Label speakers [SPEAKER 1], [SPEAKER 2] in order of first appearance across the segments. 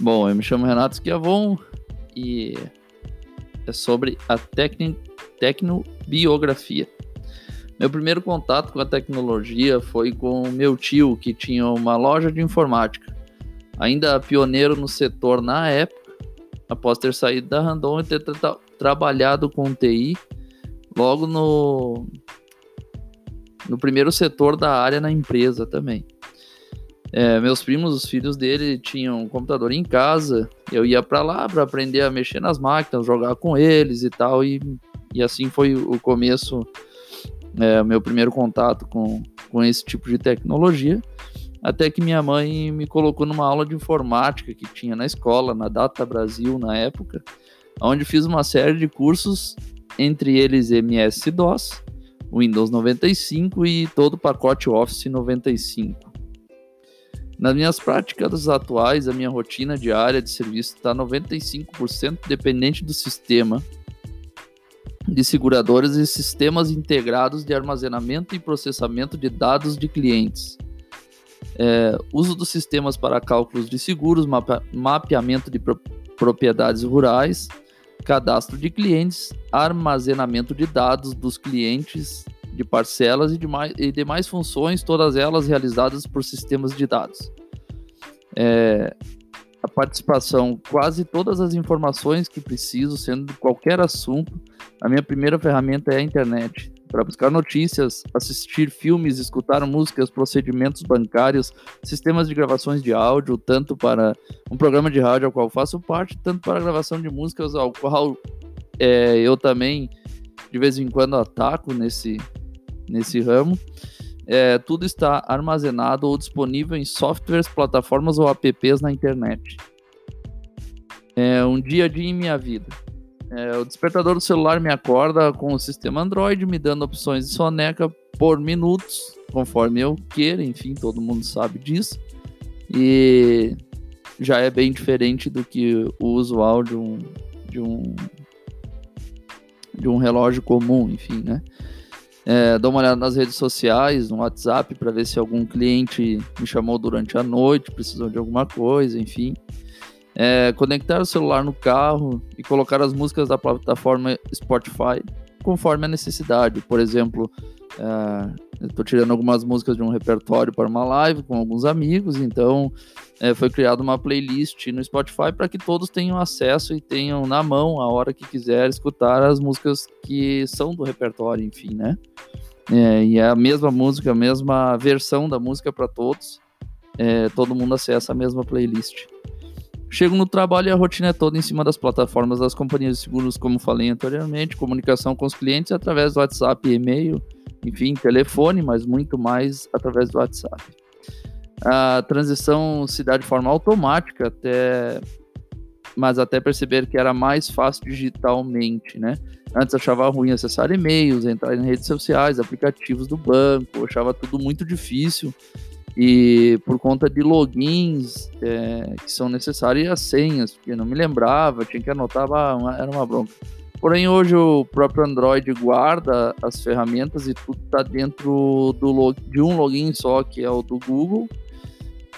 [SPEAKER 1] Bom, eu me chamo Renato Schiavon e é sobre a tecno, tecnobiografia. Meu primeiro contato com a tecnologia foi com meu tio, que tinha uma loja de informática. Ainda pioneiro no setor na época, após ter saído da Randon e ter tra trabalhado com TI, logo no, no primeiro setor da área na empresa também. É, meus primos, os filhos dele, tinham um computador em casa. Eu ia para lá para aprender a mexer nas máquinas, jogar com eles e tal. E, e assim foi o começo, é, meu primeiro contato com, com esse tipo de tecnologia. Até que minha mãe me colocou numa aula de informática que tinha na escola, na Data Brasil na época, onde fiz uma série de cursos, entre eles MS-DOS, Windows 95 e todo o pacote Office 95. Nas minhas práticas atuais, a minha rotina diária de serviço está 95% dependente do sistema de seguradoras e sistemas integrados de armazenamento e processamento de dados de clientes. É, uso dos sistemas para cálculos de seguros, mapa, mapeamento de pro, propriedades rurais, cadastro de clientes, armazenamento de dados dos clientes de parcelas e demais, e demais funções, todas elas realizadas por sistemas de dados. É, a participação, quase todas as informações que preciso, sendo de qualquer assunto, a minha primeira ferramenta é a internet. Para buscar notícias, assistir filmes, escutar músicas, procedimentos bancários, sistemas de gravações de áudio, tanto para um programa de rádio ao qual faço parte, tanto para a gravação de músicas ao qual é, eu também de vez em quando ataco nesse, nesse ramo. É, tudo está armazenado ou disponível em softwares, plataformas ou apps na internet. É um dia a dia em minha vida. É, o despertador do celular me acorda com o sistema Android, me dando opções de soneca por minutos, conforme eu queira, enfim, todo mundo sabe disso. E já é bem diferente do que o usual de um, de um, de um relógio comum, enfim, né? É, uma olhada nas redes sociais, no WhatsApp, para ver se algum cliente me chamou durante a noite, precisou de alguma coisa, enfim. É, conectar o celular no carro e colocar as músicas da plataforma Spotify conforme a necessidade. Por exemplo, é, estou tirando algumas músicas de um repertório para uma live com alguns amigos, então é, foi criada uma playlist no Spotify para que todos tenham acesso e tenham na mão a hora que quiser escutar as músicas que são do repertório, enfim, né? É, e é a mesma música, a mesma versão da música para todos. É, todo mundo acessa a mesma playlist. Chego no trabalho e a rotina é toda em cima das plataformas das companhias de seguros, como falei anteriormente, comunicação com os clientes através do WhatsApp e-mail, enfim, telefone, mas muito mais através do WhatsApp. A transição se dá de forma automática até mas até perceber que era mais fácil digitalmente, né? Antes achava ruim acessar e-mails, entrar em redes sociais, aplicativos do banco, achava tudo muito difícil e por conta de logins é, que são necessários e as senhas, porque não me lembrava, tinha que anotar, era uma bronca. Porém, hoje o próprio Android guarda as ferramentas e tudo está dentro do de um login só, que é o do Google,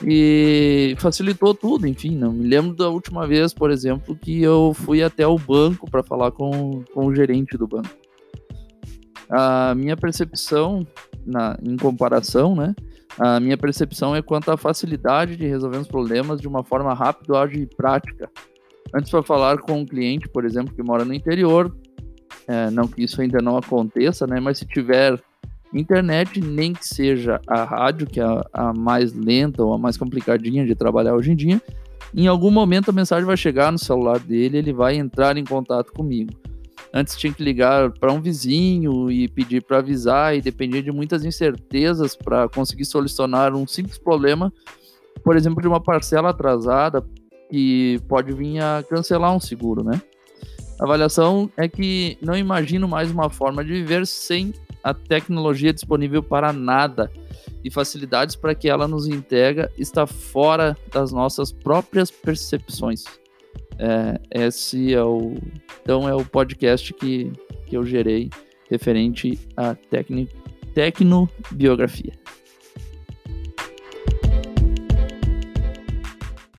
[SPEAKER 1] e facilitou tudo, enfim. Não me lembro da última vez, por exemplo, que eu fui até o banco para falar com, com o gerente do banco. A minha percepção, na, em comparação, né? A minha percepção é quanto à facilidade de resolver os problemas de uma forma rápida, ágil e prática Antes, para falar com um cliente, por exemplo, que mora no interior, é, não que isso ainda não aconteça, né? Mas se tiver internet, nem que seja a rádio, que é a, a mais lenta ou a mais complicadinha de trabalhar hoje em dia, em algum momento a mensagem vai chegar no celular dele, ele vai entrar em contato comigo. Antes tinha que ligar para um vizinho e pedir para avisar, e dependia de muitas incertezas para conseguir solucionar um simples problema, por exemplo, de uma parcela atrasada, que pode vir a cancelar um seguro, né? A avaliação é que não imagino mais uma forma de viver sem a tecnologia disponível para nada e facilidades para que ela nos entrega está fora das nossas próprias percepções. É, esse é o então é o podcast que, que eu gerei referente à tecno, tecnobiografia.